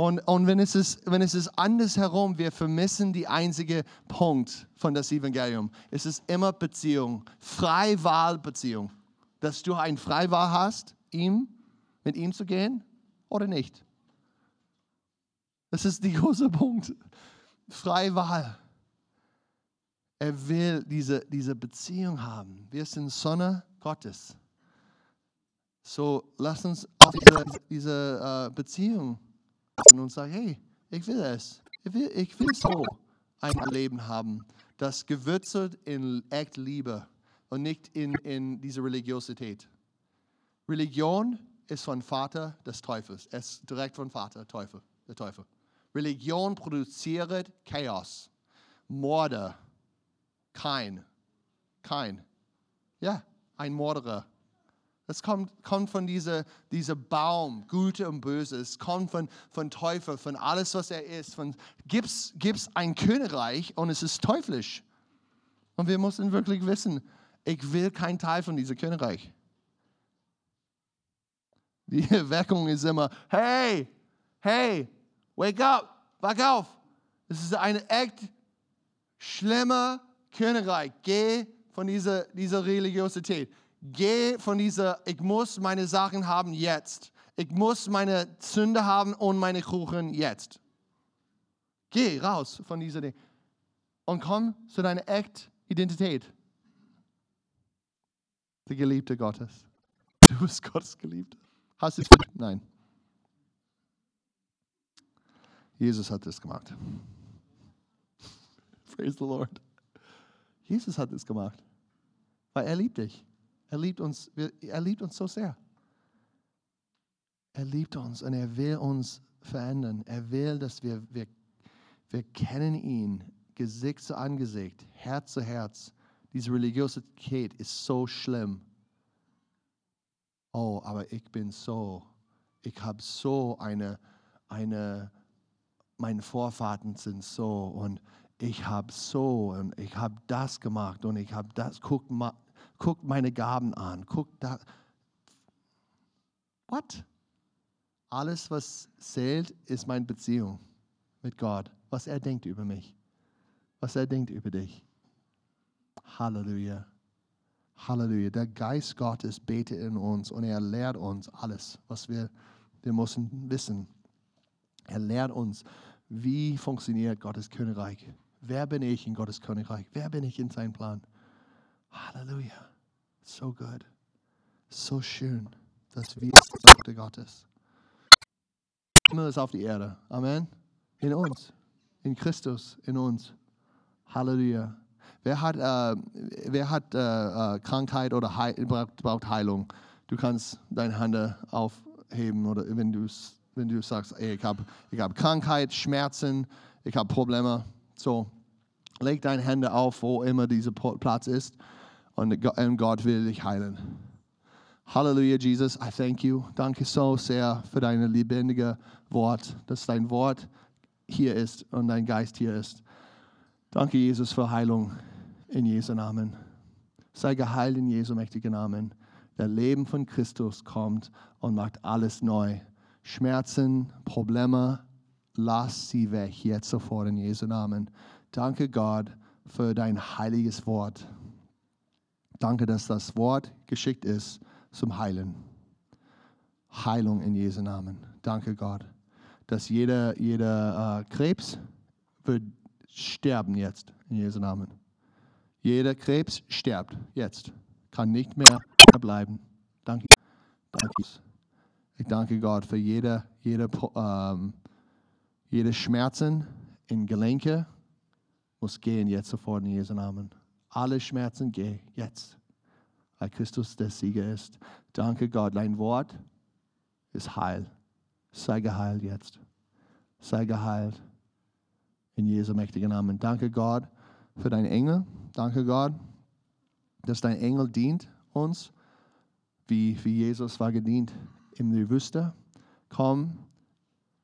Und, und wenn, es ist, wenn es ist andersherum, wir vermissen die einzige Punkt von das Evangelium. Es ist immer Beziehung, Freiwahlbeziehung. Dass du ein Freiwahl hast, ihm, mit ihm zu gehen oder nicht. Das ist der große Punkt. Freiwahl. Er will diese, diese Beziehung haben. Wir sind Sonne Gottes. So lass uns auf diese, diese uh, Beziehung und sagen, hey, ich will es. Ich will, ich will so ein Leben haben, das gewürzelt in echt Liebe und nicht in, in diese Religiosität. Religion ist von Vater des Teufels. Es ist direkt von Vater, Teufel, der Teufel. Religion produziert Chaos, Morde, kein. Kein. Ja, ein Morderer. Das kommt, kommt von diesem diese Baum, Gute und Böse. Es kommt von, von Teufel, von alles, was er ist. Gibt es ein Königreich und es ist teuflisch. Und wir müssen wirklich wissen, ich will kein Teil von diesem Königreich. Die Erweckung ist immer, hey, hey, wake up, wach auf. Es ist eine echt schlimme Königreich. Geh von dieser, dieser Religiosität. Geh von dieser, ich muss meine Sachen haben jetzt. Ich muss meine Sünde haben und meine Kuchen jetzt. Geh raus von dieser Ding und komm zu deiner echten Identität. Der Geliebte Gottes. Du bist Gottes Geliebte. Hast du es? Nein. Jesus hat das gemacht. Praise the Lord. Jesus hat es gemacht, weil er liebt dich. Er liebt uns, er liebt uns so sehr. Er liebt uns und er will uns verändern. Er will, dass wir, wir, wir kennen ihn, Gesicht zu Angesicht, Herz zu Herz. Diese Religiosität ist so schlimm. Oh, aber ich bin so, ich habe so eine, eine, meine Vorfahren sind so und ich habe so und ich habe das gemacht und ich habe das, guckt ma, guck meine Gaben an, guck da. What? Alles, was zählt, ist meine Beziehung mit Gott, was er denkt über mich, was er denkt über dich. Halleluja. Halleluja. Der Geist Gottes betet in uns und er lehrt uns alles, was wir, wir müssen wissen. Er lehrt uns, wie funktioniert Gottes Königreich. Wer bin ich in Gottes Königreich? Wer bin ich in seinem Plan? Halleluja. So gut. So schön, dass wir Tochter Gottes. Himmel ist auf die Erde. Amen. In uns. In Christus. In uns. Halleluja. Wer hat, äh, wer hat äh, äh Krankheit oder Heil, braucht Heilung? Du kannst deine Hände aufheben oder wenn du, wenn du sagst, ey, ich habe ich hab Krankheit, Schmerzen, ich habe Probleme. So, leg deine Hände auf, wo immer dieser Platz ist, und Gott will dich heilen. Halleluja, Jesus, I thank you. Danke so sehr für dein lebendiges Wort, dass dein Wort hier ist und dein Geist hier ist. Danke, Jesus, für Heilung in Jesu Namen. Sei geheilt in Jesu mächtigen Namen. Der Leben von Christus kommt und macht alles neu. Schmerzen, Probleme, lass sie weg, jetzt sofort in Jesu Namen. Danke Gott für dein heiliges Wort. Danke, dass das Wort geschickt ist zum Heilen. Heilung in Jesu Namen. Danke Gott, dass jeder, jeder äh, Krebs wird sterben jetzt in Jesu Namen. Jeder Krebs stirbt jetzt, kann nicht mehr bleiben. Danke. Danke. Ich danke Gott für jede, jede, ähm, jede Schmerzen in Gelenke muss gehen jetzt sofort in Jesu Namen. Alle Schmerzen gehen jetzt, weil Christus der Sieger ist. Danke Gott, dein Wort ist heil. Sei geheilt jetzt. Sei geheilt in Jesu mächtigen Namen. Danke Gott für deinen Engel. Danke Gott, dass dein Engel dient uns, wie, wie Jesus war gedient in der Wüste. Komm,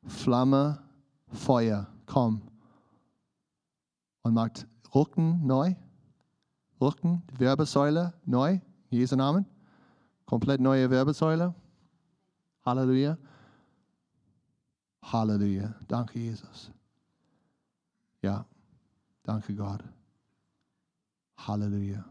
Flamme, Feuer, komm. Und macht Rücken neu. Rücken, Werbesäule neu. In Jesu Namen. Komplett neue Werbesäule. Halleluja. Halleluja. Danke, Jesus. Ja, danke Gott. Halleluja.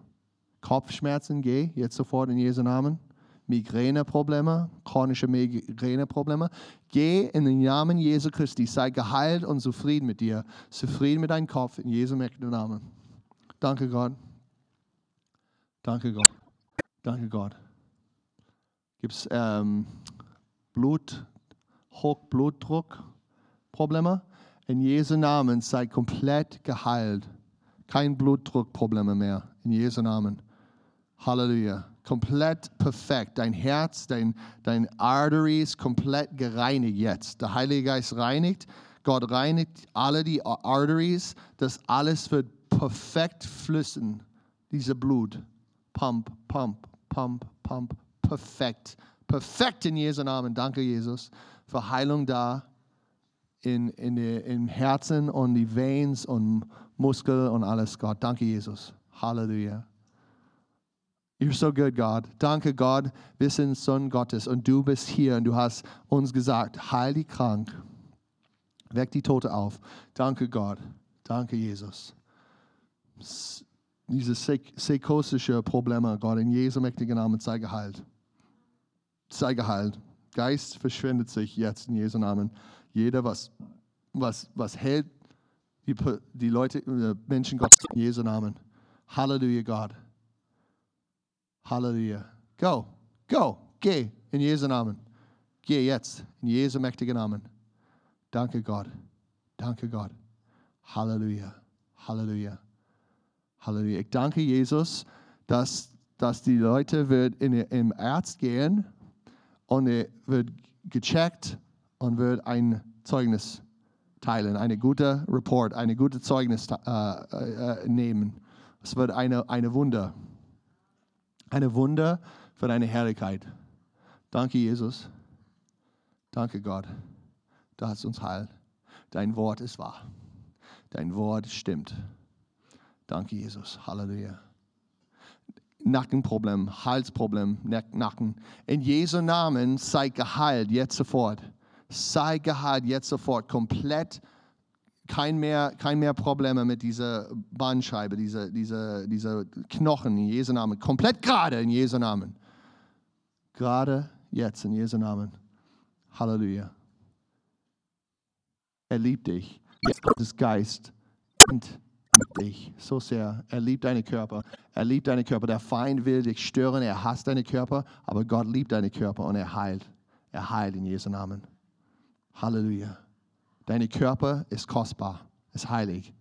Kopfschmerzen, geh jetzt sofort in Jesu Namen. Migräneprobleme, chronische Migräneprobleme. Geh in den Namen Jesu Christi, sei geheilt und zufrieden mit dir. Zufrieden mit deinem Kopf in Jesu Namen. Danke Gott. Danke Gott. Danke Gott. Gibt es ähm, Blut, Hochblutdruck, Probleme? In Jesu Namen sei komplett geheilt. Kein Blutdruckprobleme mehr. In Jesu Namen. Halleluja. Komplett perfekt. Dein Herz, dein, dein Arteries komplett gereinigt jetzt. Der Heilige Geist reinigt. Gott reinigt alle die Arteries. Das alles wird perfekt flüssen. Diese Blut. Pump, pump, pump, pump. Perfekt. Perfekt in Jesu Namen. Danke, Jesus, für Heilung da in, in die, im Herzen und die Veins und Muskel und alles, Gott. Danke, Jesus. Halleluja. You're so good, God. Danke, Gott. Wir sind Sohn Gottes und du bist hier und du hast uns gesagt, heil die krank, weck die Tote auf. Danke, Gott. Danke, Jesus. Diese psychosische Probleme, Gott, in Jesu mächtigen Namen, sei geheilt. Sei geheilt. Geist verschwindet sich jetzt in Jesu Namen. Jeder, was, was, was hält die, die Leute, äh, Menschen Gottes in Jesu Namen. Halleluja, Gott. Halleluja. Go, go, geh in Jesu Namen. Geh jetzt in Jesu mächtigen Namen. Danke, Gott. Danke, Gott. Halleluja. Halleluja. Halleluja. Ich danke Jesus, dass, dass die Leute wird in, im Arzt gehen und er wird gecheckt und wird ein Zeugnis teilen, eine gute Report, eine gute Zeugnis äh, äh, nehmen. Es wird eine, eine Wunder. Eine Wunder für deine Herrlichkeit. Danke, Jesus. Danke, Gott. Du hast uns heil. Dein Wort ist wahr. Dein Wort stimmt. Danke, Jesus. Halleluja. Nackenproblem, Halsproblem, Nacken. In Jesu Namen sei geheilt, jetzt sofort sei geheilt jetzt sofort, komplett. Kein mehr, kein mehr Probleme mit dieser Bandscheibe, dieser, dieser, dieser Knochen in Jesu Namen. Komplett gerade in Jesu Namen. Gerade jetzt in Jesu Namen. Halleluja. Er liebt dich. Gottes Geist liebt dich so sehr. Er liebt deinen Körper. Er liebt deinen Körper. Der Feind will dich stören. Er hasst deinen Körper. Aber Gott liebt deinen Körper und er heilt. Er heilt in Jesu Namen. Halleluja. Dein Körper ist kostbar, ist heilig.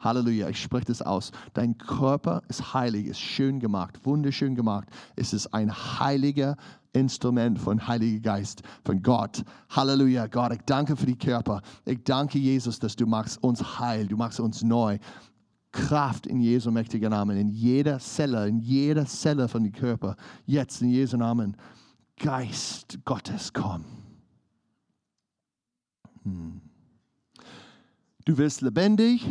Halleluja, ich spreche das aus. Dein Körper ist heilig, ist schön gemacht, wunderschön gemacht. Es ist ein heiliger Instrument von Heiliger Geist, von Gott. Halleluja, Gott, ich danke für die Körper. Ich danke Jesus, dass du machst uns heil, du machst uns neu. Kraft in Jesu mächtigen Namen, in jeder Zelle, in jeder Zelle von dem Körper. Jetzt in Jesu Namen. Geist Gottes, komm. Hm. Du wirst lebendig,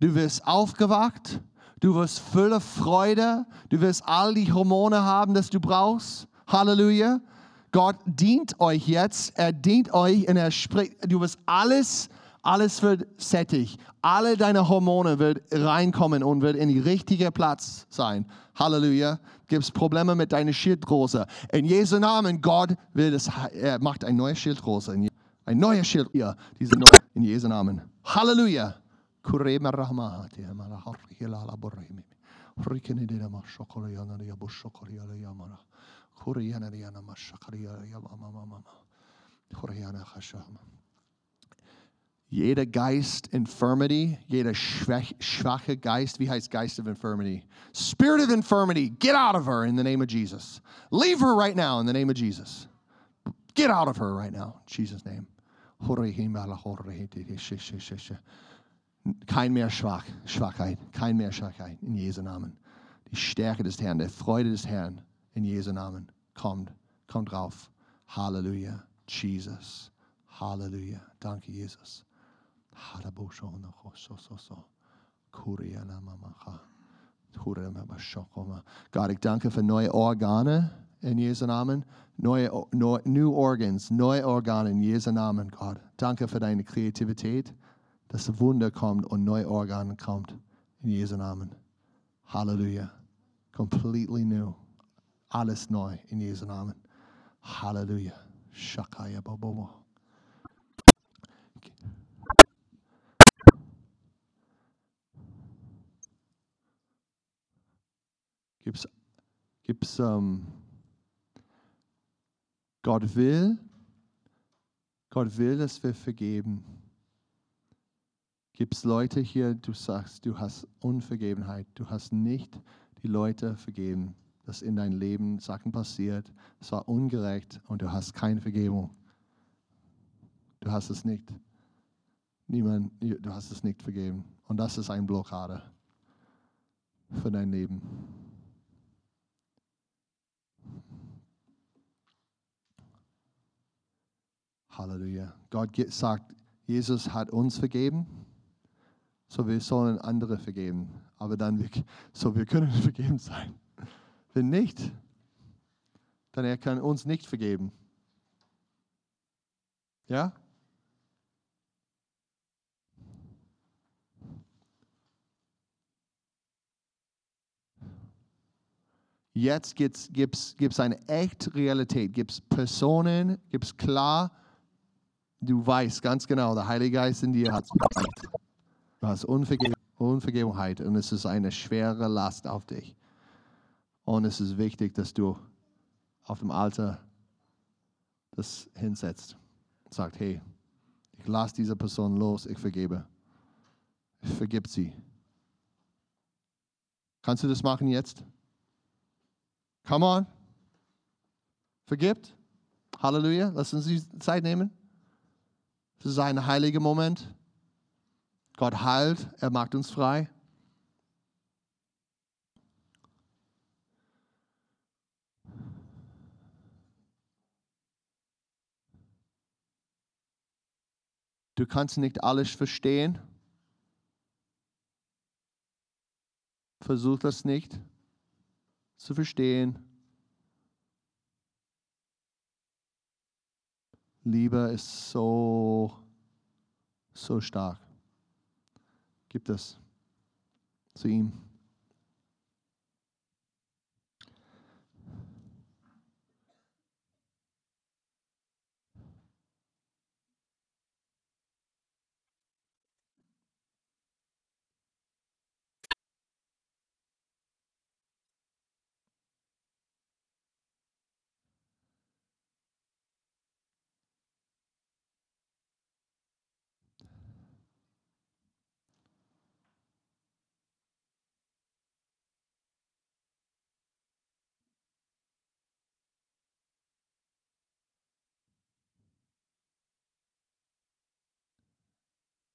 du wirst aufgewacht, du wirst voller Freude, du wirst all die Hormone haben, das du brauchst. Halleluja. Gott dient euch jetzt, er dient euch und er spricht, du wirst alles, alles wird sättig. Alle deine Hormone wird reinkommen und wird in die richtige Platz sein. Halleluja. Gibt es Probleme mit deiner Schilddrüse? In Jesu Namen, Gott will das, er macht ein neues Schilddrüse. Ein neues Schild, ja, diese neue, in Jesu Namen. Halleluja. Kuriana ya na ma shakariya ya mama. Kuriana khashama. Jeder Geist Infirmity, jeder schwache Geist, wie heißt Geist of Infirmity? Spirit of Infirmity, get out of her in the name of Jesus. Leave her right now in the name of Jesus. Get out of her right now in Jesus' name. Kein mehr Schwach, Schwachheit, kein mehr Schwachheit in Jesu Namen. Die Stärke des Herrn, die Freude des Herrn in Jesu Namen kommt, kommt drauf. Halleluja, Jesus. Halleluja, danke Jesus. Gott, ich danke für neue Organe in Jesu Namen. Neue, neue, new organs, neue Organe in Jesu Namen, Gott. Danke für deine Kreativität, dass Wunder kommt und neue Organe kommt in Jesu Namen. Halleluja. Completely new. Alles neu in Jesu Namen. Halleluja. Shakaya Bobobo. Gibt's, gibt's ähm, Gott will, Gott will, dass wir vergeben. Gibt es Leute hier, du sagst, du hast Unvergebenheit, du hast nicht die Leute vergeben, dass in deinem Leben Sachen passiert, es war ungerecht und du hast keine Vergebung. Du hast es nicht. Niemand, du hast es nicht vergeben. Und das ist eine Blockade für dein Leben. Halleluja. Gott sagt, Jesus hat uns vergeben, so wir sollen andere vergeben. Aber dann, so wir können vergeben sein. Wenn nicht, dann er kann uns nicht vergeben. Ja? Jetzt gibt es eine echte Realität, gibt es Personen, gibt es klar, du weißt ganz genau, der Heilige Geist in dir hat es Du hast Unvergeb Unvergebenheit und es ist eine schwere Last auf dich. Und es ist wichtig, dass du auf dem Alter das hinsetzt und sagt, hey, ich lasse diese Person los, ich vergebe. Ich vergib sie. Kannst du das machen jetzt? Come on. Vergibt. Halleluja. Lass uns die Zeit nehmen. Es ist ein heiliger Moment. Gott heilt, er macht uns frei. Du kannst nicht alles verstehen. Versuch das nicht zu verstehen. Liebe ist so, so stark. Gib das zu ihm.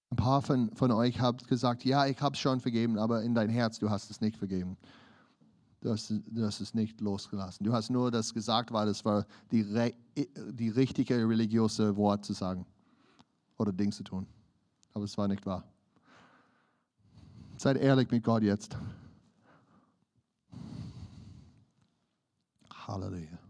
Ein paar von, von euch habt gesagt, ja, ich habe es schon vergeben, aber in dein Herz, du hast es nicht vergeben. Du hast, du hast es nicht losgelassen. Du hast nur das gesagt, weil es war die, die richtige religiöse Wort zu sagen oder Ding zu tun. Aber es war nicht wahr. Seid ehrlich mit Gott jetzt. Halleluja.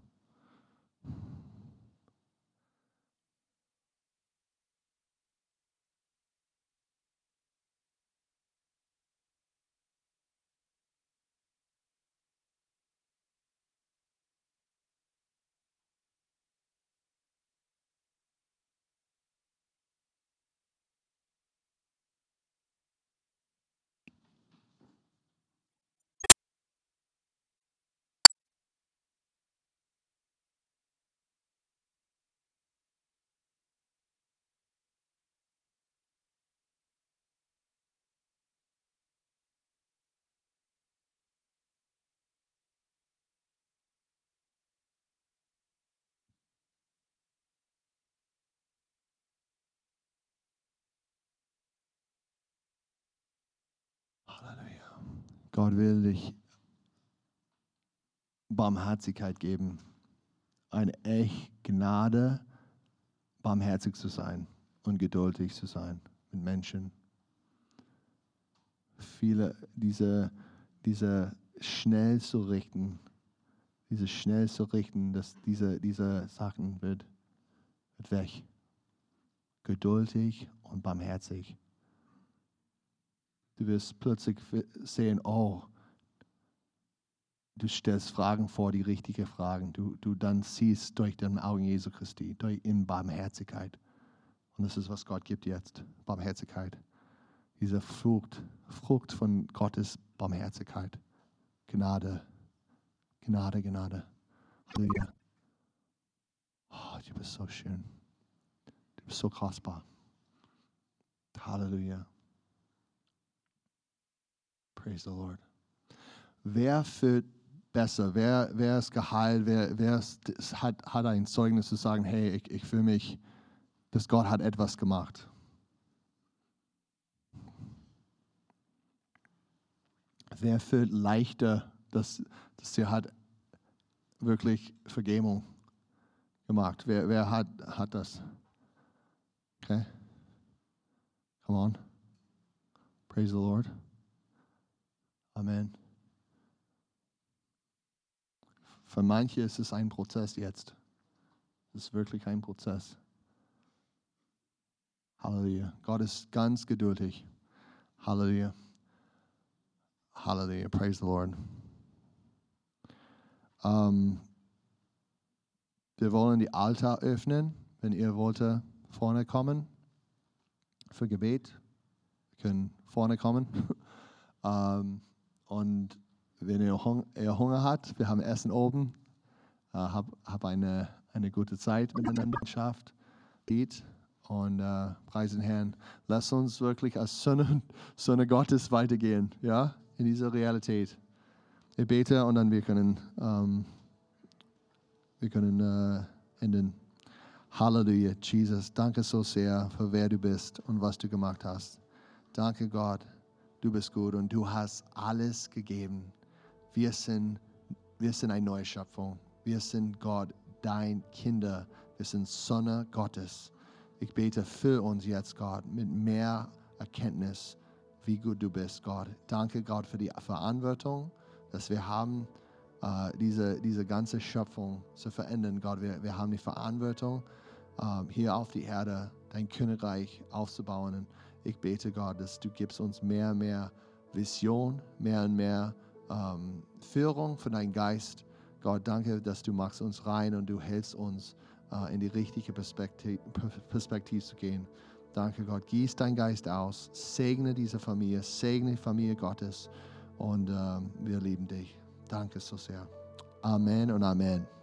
Gott will dich Barmherzigkeit geben. Eine echt Gnade, barmherzig zu sein und geduldig zu sein mit Menschen. Viele, diese, diese schnell zu richten, diese schnell zu richten, dass diese, diese Sachen wird, wird weg. Geduldig und barmherzig. Du wirst plötzlich sehen, oh, du stellst Fragen vor, die richtigen Fragen. Du, du dann siehst durch den Augen Jesu Christi, durch in Barmherzigkeit. Und das ist, was Gott gibt jetzt, Barmherzigkeit. Diese Frucht, Frucht von Gottes Barmherzigkeit. Gnade, Gnade, Gnade. Halleluja. Oh, du bist so schön. Du bist so kostbar. Halleluja. Praise the Lord. Wer führt besser? Wer, wer ist geheilt? Wer, wer ist, hat, hat ein Zeugnis zu sagen, hey, ich, ich fühle mich, dass Gott hat etwas gemacht. Wer fühlt leichter, dass, dass sie hat wirklich Vergebung gemacht? Wer, wer hat, hat das? Okay. Come on. Praise the Lord. Amen. Für manche ist es ein Prozess jetzt. Es ist wirklich ein Prozess. Halleluja. Gott ist ganz geduldig. Halleluja. Halleluja. Praise the Lord. Um, wir wollen die Altar öffnen. Wenn ihr wollt, vorne kommen für Gebet. Wir können vorne kommen. um, und wenn ihr Hunger habt, wir haben Essen oben, äh, hab, hab eine, eine gute Zeit miteinander geschafft, Lied und äh, preisen Herrn. Lass uns wirklich als Söhne, Söhne Gottes weitergehen, ja, in dieser Realität. Ich bete und dann wir können, ähm, wir können äh, enden. Halleluja, Jesus, danke so sehr für wer du bist und was du gemacht hast. Danke Gott, du bist gut und du hast alles gegeben wir sind, wir sind eine neue Schöpfung. Wir sind Gott, dein Kinder. Wir sind Sonne Gottes. Ich bete für uns jetzt, Gott, mit mehr Erkenntnis, wie gut du bist, Gott. Danke, Gott, für die Verantwortung, dass wir haben, äh, diese, diese ganze Schöpfung zu verändern, Gott. Wir, wir haben die Verantwortung, äh, hier auf die Erde dein Königreich aufzubauen. Und ich bete, Gott, dass du gibst uns mehr und mehr Vision, mehr und mehr ähm, Führung von deinem Geist. Gott, danke, dass du machst uns rein und du hältst uns äh, in die richtige Perspektive, Perspektive zu gehen. Danke, Gott. Gieß dein Geist aus. Segne diese Familie. Segne die Familie Gottes. Und ähm, wir lieben dich. Danke so sehr. Amen und Amen.